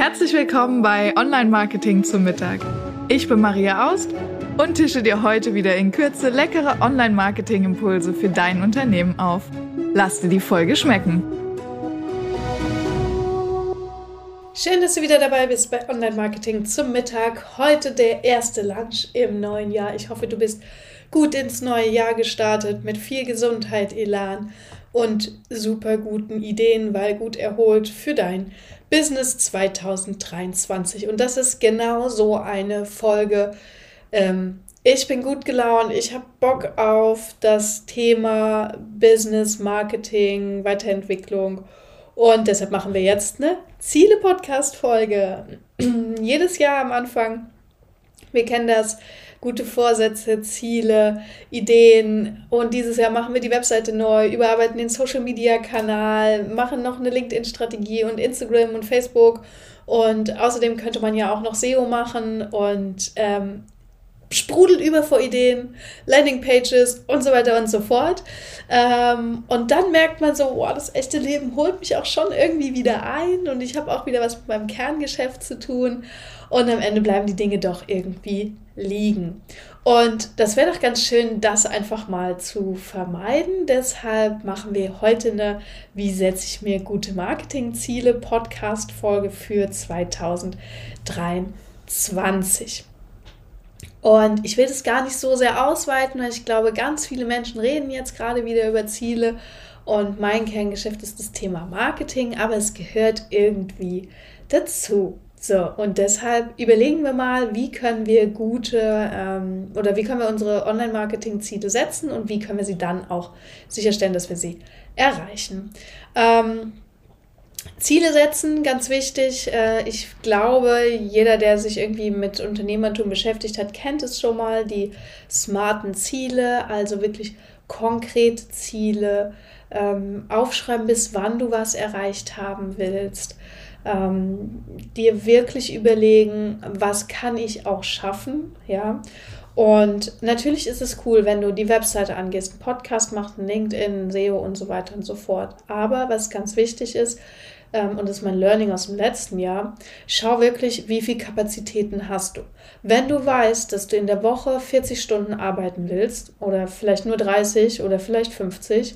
Herzlich willkommen bei Online Marketing zum Mittag. Ich bin Maria Aust und tische dir heute wieder in Kürze leckere Online Marketing Impulse für dein Unternehmen auf. Lass dir die Folge schmecken. Schön, dass du wieder dabei bist bei Online Marketing zum Mittag. Heute der erste Lunch im neuen Jahr. Ich hoffe, du bist gut ins neue Jahr gestartet mit viel Gesundheit, Elan und super guten Ideen, weil gut erholt für dein Business 2023. Und das ist genau so eine Folge. Ähm, ich bin gut gelaunt, ich habe Bock auf das Thema Business, Marketing, Weiterentwicklung. Und deshalb machen wir jetzt eine Ziele-Podcast-Folge. Jedes Jahr am Anfang. Wir kennen das gute Vorsätze, Ziele, Ideen. Und dieses Jahr machen wir die Webseite neu, überarbeiten den Social Media Kanal, machen noch eine LinkedIn-Strategie und Instagram und Facebook. Und außerdem könnte man ja auch noch SEO machen und ähm, sprudelt über vor Ideen, Landingpages und so weiter und so fort. Ähm, und dann merkt man so, wow, das echte Leben holt mich auch schon irgendwie wieder ein und ich habe auch wieder was mit meinem Kerngeschäft zu tun. Und am Ende bleiben die Dinge doch irgendwie liegen. Und das wäre doch ganz schön, das einfach mal zu vermeiden. Deshalb machen wir heute eine Wie setze ich mir gute Marketingziele Podcast-Folge für 2023. Und ich will das gar nicht so sehr ausweiten, weil ich glaube, ganz viele Menschen reden jetzt gerade wieder über Ziele. Und mein Kerngeschäft ist das Thema Marketing, aber es gehört irgendwie dazu. So, und deshalb überlegen wir mal, wie können wir gute ähm, oder wie können wir unsere Online-Marketing-Ziele setzen und wie können wir sie dann auch sicherstellen, dass wir sie erreichen. Ähm, Ziele setzen, ganz wichtig. Äh, ich glaube, jeder, der sich irgendwie mit Unternehmertum beschäftigt hat, kennt es schon mal, die smarten Ziele, also wirklich konkrete Ziele, ähm, aufschreiben, bis wann du was erreicht haben willst ähm, dir wirklich überlegen, was kann ich auch schaffen, ja. Und natürlich ist es cool, wenn du die Webseite angehst, einen Podcast machst, einen LinkedIn, SEO und so weiter und so fort. Aber was ganz wichtig ist, ähm, und das ist mein Learning aus dem letzten Jahr, schau wirklich, wie viel Kapazitäten hast du. Wenn du weißt, dass du in der Woche 40 Stunden arbeiten willst oder vielleicht nur 30 oder vielleicht 50,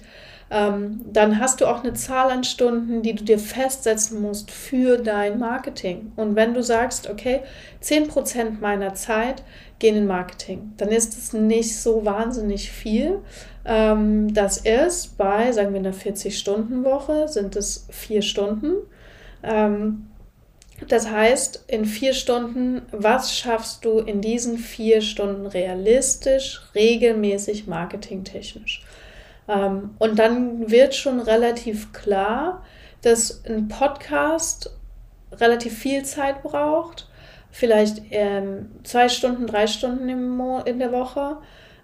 ähm, dann hast du auch eine Zahl an Stunden, die du dir festsetzen musst für dein Marketing. Und wenn du sagst, okay, 10% meiner Zeit gehen in Marketing, dann ist es nicht so wahnsinnig viel. Ähm, das ist bei, sagen wir, einer 40-Stunden-Woche sind es vier Stunden. Ähm, das heißt, in vier Stunden, was schaffst du in diesen vier Stunden realistisch, regelmäßig, marketingtechnisch? Ähm, und dann wird schon relativ klar, dass ein Podcast relativ viel Zeit braucht, vielleicht ähm, zwei Stunden, drei Stunden im Mo in der Woche.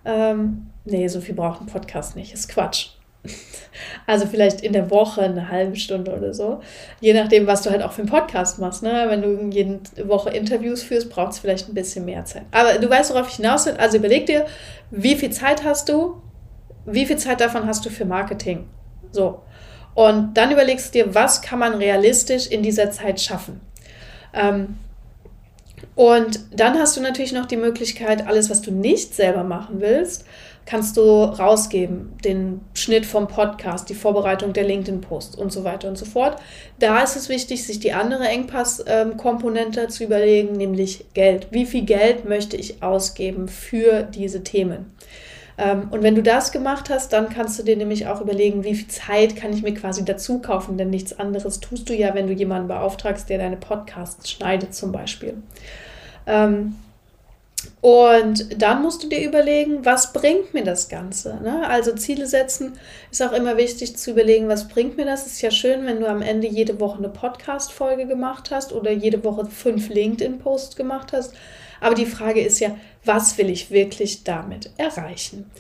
Ähm, nee, so viel braucht ein Podcast nicht, ist Quatsch. Also vielleicht in der Woche eine halbe Stunde oder so. Je nachdem, was du halt auch für einen Podcast machst. Ne? Wenn du jede Woche Interviews führst, braucht es vielleicht ein bisschen mehr Zeit. Aber du weißt, worauf ich hinaus will. Also überleg dir, wie viel Zeit hast du wie viel Zeit davon hast du für Marketing? So. Und dann überlegst du dir, was kann man realistisch in dieser Zeit schaffen? Ähm, und dann hast du natürlich noch die Möglichkeit, alles, was du nicht selber machen willst, kannst du rausgeben. Den Schnitt vom Podcast, die Vorbereitung der LinkedIn-Posts und so weiter und so fort. Da ist es wichtig, sich die andere Engpass-Komponente zu überlegen, nämlich Geld. Wie viel Geld möchte ich ausgeben für diese Themen? Ähm, und wenn du das gemacht hast, dann kannst du dir nämlich auch überlegen, wie viel Zeit kann ich mir quasi dazu kaufen, denn nichts anderes tust du ja, wenn du jemanden beauftragst, der deine Podcasts schneidet zum Beispiel. Ähm, und dann musst du dir überlegen, was bringt mir das Ganze? Ne? Also Ziele setzen ist auch immer wichtig zu überlegen, was bringt mir das? Ist ja schön, wenn du am Ende jede Woche eine Podcast-Folge gemacht hast oder jede Woche fünf LinkedIn-Posts gemacht hast. Aber die Frage ist ja, was will ich wirklich damit erreichen?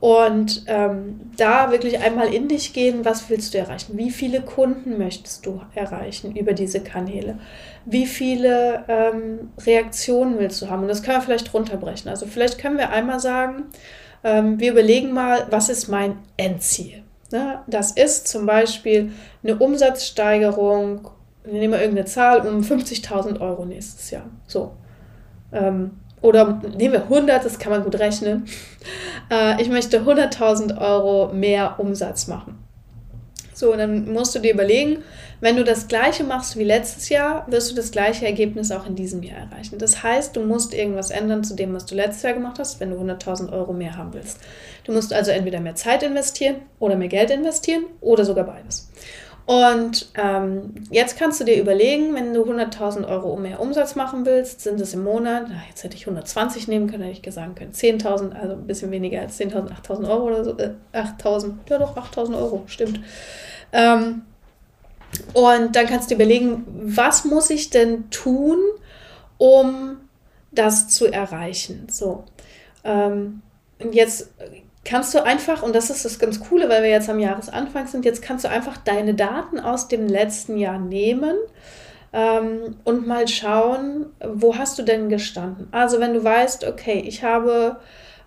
Und ähm, da wirklich einmal in dich gehen, was willst du erreichen? Wie viele Kunden möchtest du erreichen über diese Kanäle? Wie viele ähm, Reaktionen willst du haben? Und das können wir vielleicht runterbrechen. Also vielleicht können wir einmal sagen, ähm, wir überlegen mal, was ist mein Endziel? Ne? Das ist zum Beispiel eine Umsatzsteigerung nehmen wir irgendeine Zahl, um 50.000 Euro nächstes Jahr. So. Ähm, oder nehmen wir 100, das kann man gut rechnen. Äh, ich möchte 100.000 Euro mehr Umsatz machen. So, dann musst du dir überlegen, wenn du das gleiche machst wie letztes Jahr, wirst du das gleiche Ergebnis auch in diesem Jahr erreichen. Das heißt, du musst irgendwas ändern zu dem, was du letztes Jahr gemacht hast, wenn du 100.000 Euro mehr haben willst. Du musst also entweder mehr Zeit investieren oder mehr Geld investieren oder sogar beides. Und ähm, jetzt kannst du dir überlegen, wenn du 100.000 Euro mehr Umsatz machen willst, sind es im Monat, na, jetzt hätte ich 120 nehmen können, hätte ich gesagt können, 10.000, also ein bisschen weniger als 10.000, 8.000 Euro oder so, äh, 8.000, ja doch, 8.000 Euro, stimmt. Ähm, und dann kannst du dir überlegen, was muss ich denn tun, um das zu erreichen? So. Ähm, und jetzt kannst du einfach, und das ist das ganz Coole, weil wir jetzt am Jahresanfang sind, jetzt kannst du einfach deine Daten aus dem letzten Jahr nehmen ähm, und mal schauen, wo hast du denn gestanden. Also wenn du weißt, okay, ich habe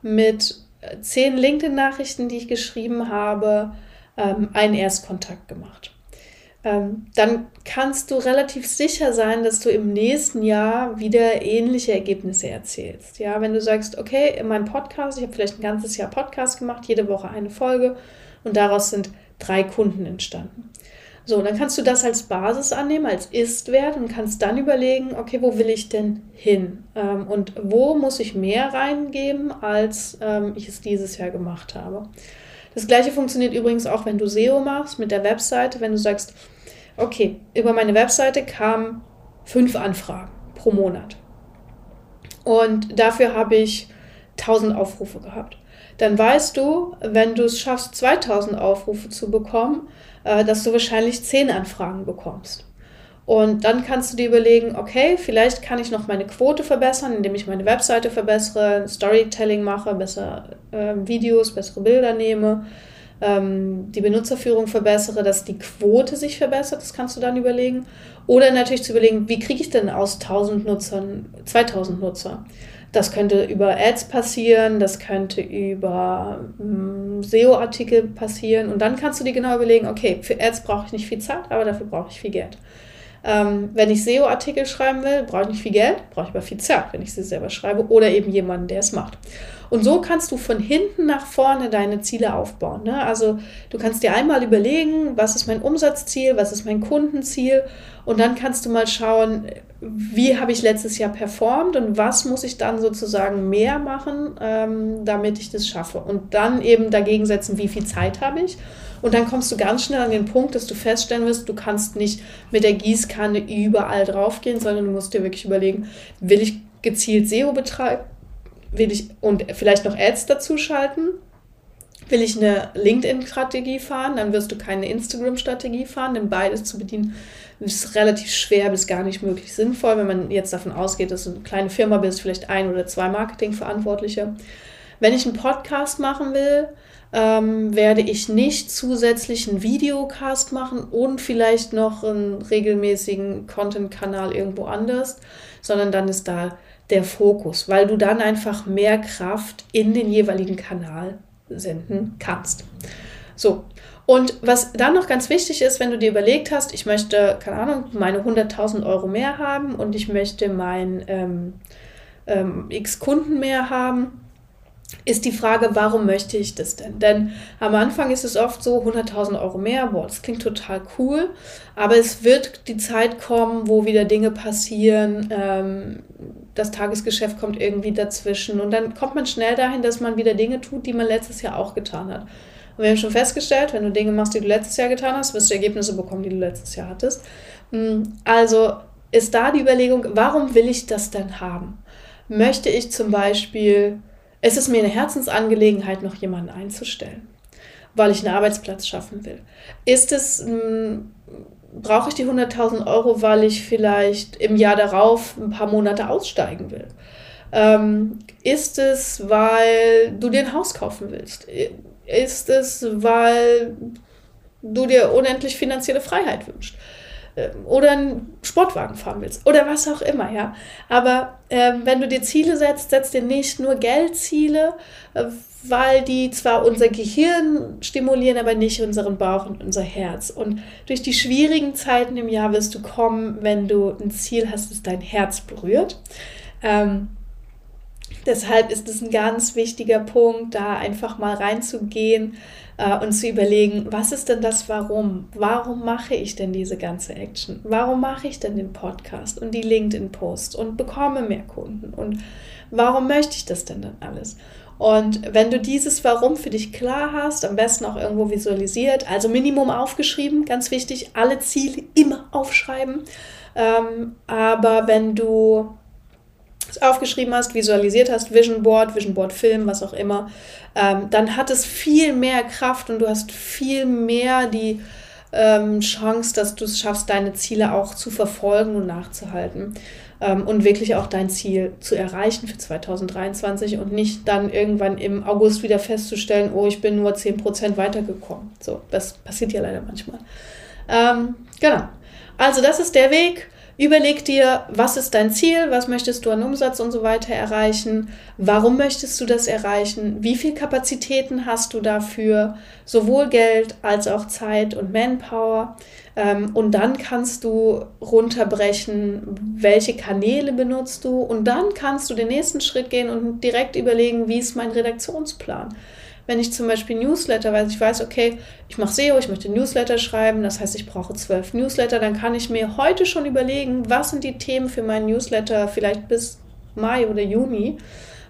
mit zehn LinkedIn-Nachrichten, die ich geschrieben habe, ähm, einen Erstkontakt gemacht ähm, dann kannst du relativ sicher sein, dass du im nächsten Jahr wieder ähnliche Ergebnisse erzielst. Ja, wenn du sagst, okay, in meinem Podcast, ich habe vielleicht ein ganzes Jahr Podcast gemacht, jede Woche eine Folge und daraus sind drei Kunden entstanden. So, dann kannst du das als Basis annehmen, als Ist-Wert und kannst dann überlegen, okay, wo will ich denn hin? Ähm, und wo muss ich mehr reingeben, als ähm, ich es dieses Jahr gemacht habe? Das gleiche funktioniert übrigens auch, wenn du SEO machst mit der Webseite, wenn du sagst, okay, über meine Webseite kamen fünf Anfragen pro Monat. Und dafür habe ich 1000 Aufrufe gehabt. Dann weißt du, wenn du es schaffst, 2000 Aufrufe zu bekommen, äh, dass du wahrscheinlich 10 Anfragen bekommst. Und dann kannst du dir überlegen, okay, vielleicht kann ich noch meine Quote verbessern, indem ich meine Webseite verbessere, Storytelling mache, besser äh, Videos, bessere Bilder nehme, ähm, die Benutzerführung verbessere, dass die Quote sich verbessert, das kannst du dann überlegen. Oder natürlich zu überlegen, wie kriege ich denn aus 1000 Nutzern 2000 Nutzer? Das könnte über Ads passieren, das könnte über ähm, SEO-Artikel passieren. Und dann kannst du dir genau überlegen, okay, für Ads brauche ich nicht viel Zeit, aber dafür brauche ich viel Geld. Ähm, wenn ich SEO-Artikel schreiben will, brauche ich nicht viel Geld, brauche ich aber viel Zeit, wenn ich sie selber schreibe oder eben jemanden, der es macht. Und so kannst du von hinten nach vorne deine Ziele aufbauen. Ne? Also du kannst dir einmal überlegen, was ist mein Umsatzziel, was ist mein Kundenziel und dann kannst du mal schauen, wie habe ich letztes Jahr performt und was muss ich dann sozusagen mehr machen, ähm, damit ich das schaffe. Und dann eben dagegen setzen, wie viel Zeit habe ich und dann kommst du ganz schnell an den Punkt, dass du feststellen wirst, du kannst nicht mit der Gießkanne überall draufgehen, sondern du musst dir wirklich überlegen, will ich gezielt SEO betreiben? Will ich und vielleicht noch Ads dazu schalten? Will ich eine LinkedIn-Strategie fahren? Dann wirst du keine Instagram-Strategie fahren, denn beides zu bedienen ist relativ schwer bis gar nicht möglich sinnvoll, wenn man jetzt davon ausgeht, dass du eine kleine Firma bist, vielleicht ein oder zwei Marketingverantwortliche. Wenn ich einen Podcast machen will, ähm, werde ich nicht zusätzlich einen Videocast machen und vielleicht noch einen regelmäßigen Content-Kanal irgendwo anders, sondern dann ist da der Fokus, weil du dann einfach mehr Kraft in den jeweiligen Kanal senden kannst. So, und was dann noch ganz wichtig ist, wenn du dir überlegt hast, ich möchte, keine Ahnung, meine 100.000 Euro mehr haben und ich möchte mein ähm, ähm, x Kunden mehr haben, ist die Frage, warum möchte ich das denn? Denn am Anfang ist es oft so, 100.000 Euro mehr, boah, das klingt total cool, aber es wird die Zeit kommen, wo wieder Dinge passieren, ähm, das Tagesgeschäft kommt irgendwie dazwischen und dann kommt man schnell dahin, dass man wieder Dinge tut, die man letztes Jahr auch getan hat. Und wir haben schon festgestellt, wenn du Dinge machst, die du letztes Jahr getan hast, wirst du Ergebnisse bekommen, die du letztes Jahr hattest. Hm, also ist da die Überlegung, warum will ich das denn haben? Möchte ich zum Beispiel es ist mir eine Herzensangelegenheit, noch jemanden einzustellen, weil ich einen Arbeitsplatz schaffen will. Ist es, hm, brauche ich die 100.000 Euro, weil ich vielleicht im Jahr darauf ein paar Monate aussteigen will? Ähm, ist es, weil du dir ein Haus kaufen willst? Ist es, weil du dir unendlich finanzielle Freiheit wünschst? Ähm, oder ein Sportwagen fahren willst oder was auch immer, ja. Aber ähm, wenn du dir Ziele setzt, setzt dir nicht nur Geldziele, äh, weil die zwar unser Gehirn stimulieren, aber nicht unseren Bauch und unser Herz. Und durch die schwierigen Zeiten im Jahr wirst du kommen, wenn du ein Ziel hast, das dein Herz berührt. Ähm, deshalb ist es ein ganz wichtiger Punkt, da einfach mal reinzugehen äh, und zu überlegen, was ist denn das Warum? Warum mache ich denn diese ganze Action? Warum mache ich denn den Podcast und die LinkedIn-Post und bekomme mehr Kunden? Und warum möchte ich das denn dann alles? Und wenn du dieses Warum für dich klar hast, am besten auch irgendwo visualisiert, also Minimum aufgeschrieben, ganz wichtig, alle Ziele immer aufschreiben. Ähm, aber wenn du aufgeschrieben hast, visualisiert hast, Vision Board, Vision Board Film, was auch immer, ähm, dann hat es viel mehr Kraft und du hast viel mehr die ähm, Chance, dass du es schaffst, deine Ziele auch zu verfolgen und nachzuhalten ähm, und wirklich auch dein Ziel zu erreichen für 2023 und nicht dann irgendwann im August wieder festzustellen, oh, ich bin nur 10% weitergekommen. So, das passiert ja leider manchmal. Ähm, genau. Also das ist der Weg. Überleg dir, was ist dein Ziel, was möchtest du an Umsatz und so weiter erreichen, warum möchtest du das erreichen, wie viel Kapazitäten hast du dafür, sowohl Geld als auch Zeit und Manpower. Ähm, und dann kannst du runterbrechen, welche Kanäle benutzt du. Und dann kannst du den nächsten Schritt gehen und direkt überlegen, wie ist mein Redaktionsplan wenn ich zum Beispiel Newsletter, weil ich weiß, okay, ich mache SEO, ich möchte Newsletter schreiben, das heißt, ich brauche zwölf Newsletter, dann kann ich mir heute schon überlegen, was sind die Themen für meinen Newsletter vielleicht bis Mai oder Juni.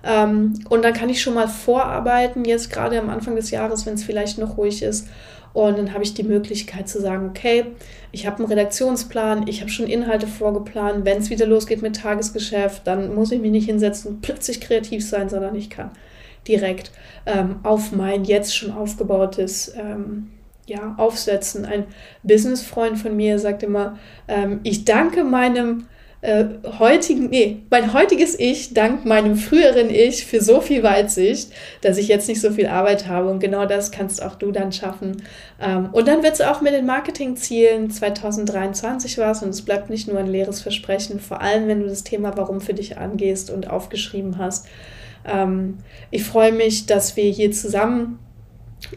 Ähm, und dann kann ich schon mal vorarbeiten, jetzt gerade am Anfang des Jahres, wenn es vielleicht noch ruhig ist. Und dann habe ich die Möglichkeit zu sagen, okay, ich habe einen Redaktionsplan, ich habe schon Inhalte vorgeplant. Wenn es wieder losgeht mit Tagesgeschäft, dann muss ich mich nicht hinsetzen und plötzlich kreativ sein, sondern ich kann direkt ähm, auf mein jetzt schon aufgebautes ähm, ja, aufsetzen. Ein Businessfreund von mir sagt immer, ähm, ich danke meinem äh, heutigen, nee, mein heutiges Ich dank meinem früheren Ich für so viel Weitsicht, dass ich jetzt nicht so viel Arbeit habe. Und genau das kannst auch du dann schaffen. Ähm, und dann wird es auch mit den Marketingzielen 2023 was und es bleibt nicht nur ein leeres Versprechen, vor allem wenn du das Thema Warum für dich angehst und aufgeschrieben hast. Ähm, ich freue mich, dass wir hier zusammen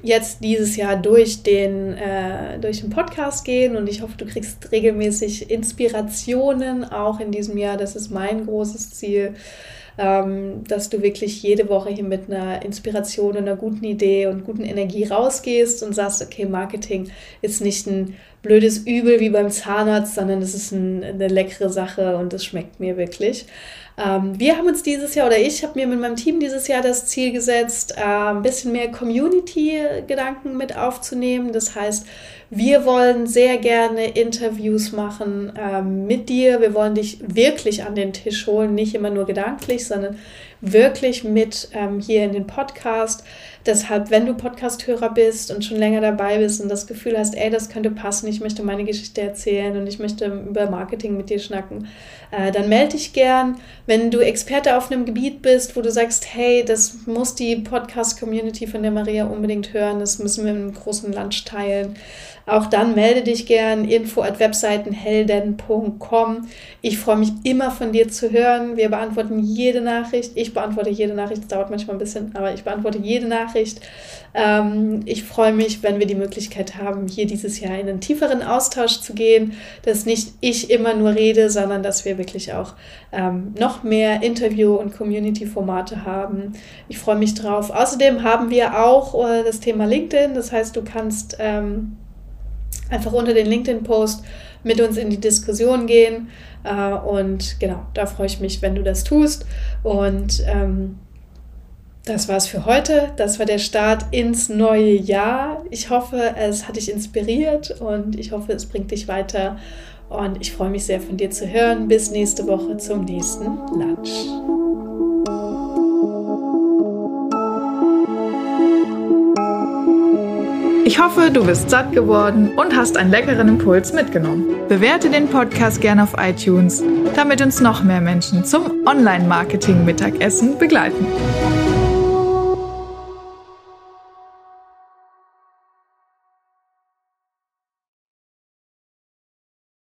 jetzt dieses Jahr durch den, äh, durch den Podcast gehen und ich hoffe, du kriegst regelmäßig Inspirationen auch in diesem Jahr. Das ist mein großes Ziel, ähm, dass du wirklich jede Woche hier mit einer Inspiration einer guten Idee und guten Energie rausgehst und sagst, okay, Marketing ist nicht ein blödes Übel wie beim Zahnarzt, sondern es ist ein, eine leckere Sache und es schmeckt mir wirklich. Ähm, wir haben uns dieses Jahr, oder ich habe mir mit meinem Team dieses Jahr das Ziel gesetzt, äh, ein bisschen mehr Community-Gedanken mit aufzunehmen. Das heißt, wir wollen sehr gerne Interviews machen ähm, mit dir. Wir wollen dich wirklich an den Tisch holen, nicht immer nur gedanklich, sondern wirklich mit ähm, hier in den Podcast. Deshalb, wenn du Podcasthörer bist und schon länger dabei bist und das Gefühl hast, ey, das könnte passen, ich möchte meine Geschichte erzählen und ich möchte über Marketing mit dir schnacken, äh, dann melde dich gern. Wenn du Experte auf einem Gebiet bist, wo du sagst, hey, das muss die Podcast-Community von der Maria unbedingt hören, das müssen wir im großen Lunch teilen, auch dann melde dich gern info at webseitenhelden.com. Ich freue mich immer von dir zu hören. Wir beantworten jede Nachricht. Ich beantworte jede Nachricht. Das dauert manchmal ein bisschen, aber ich beantworte jede Nachricht. Ähm, ich freue mich, wenn wir die Möglichkeit haben, hier dieses Jahr in einen tieferen Austausch zu gehen, dass nicht ich immer nur rede, sondern dass wir wirklich auch ähm, noch mehr Interview- und Community-Formate haben. Ich freue mich drauf. Außerdem haben wir auch äh, das Thema LinkedIn. Das heißt, du kannst ähm, einfach unter den LinkedIn-Post mit uns in die Diskussion gehen. Äh, und genau, da freue ich mich, wenn du das tust. Und ähm, das war's für heute. Das war der Start ins neue Jahr. Ich hoffe, es hat dich inspiriert und ich hoffe, es bringt dich weiter. Und ich freue mich sehr von dir zu hören. Bis nächste Woche zum nächsten Lunch. Ich hoffe, du bist satt geworden und hast einen leckeren Impuls mitgenommen. Bewerte den Podcast gerne auf iTunes, damit uns noch mehr Menschen zum Online-Marketing-Mittagessen begleiten.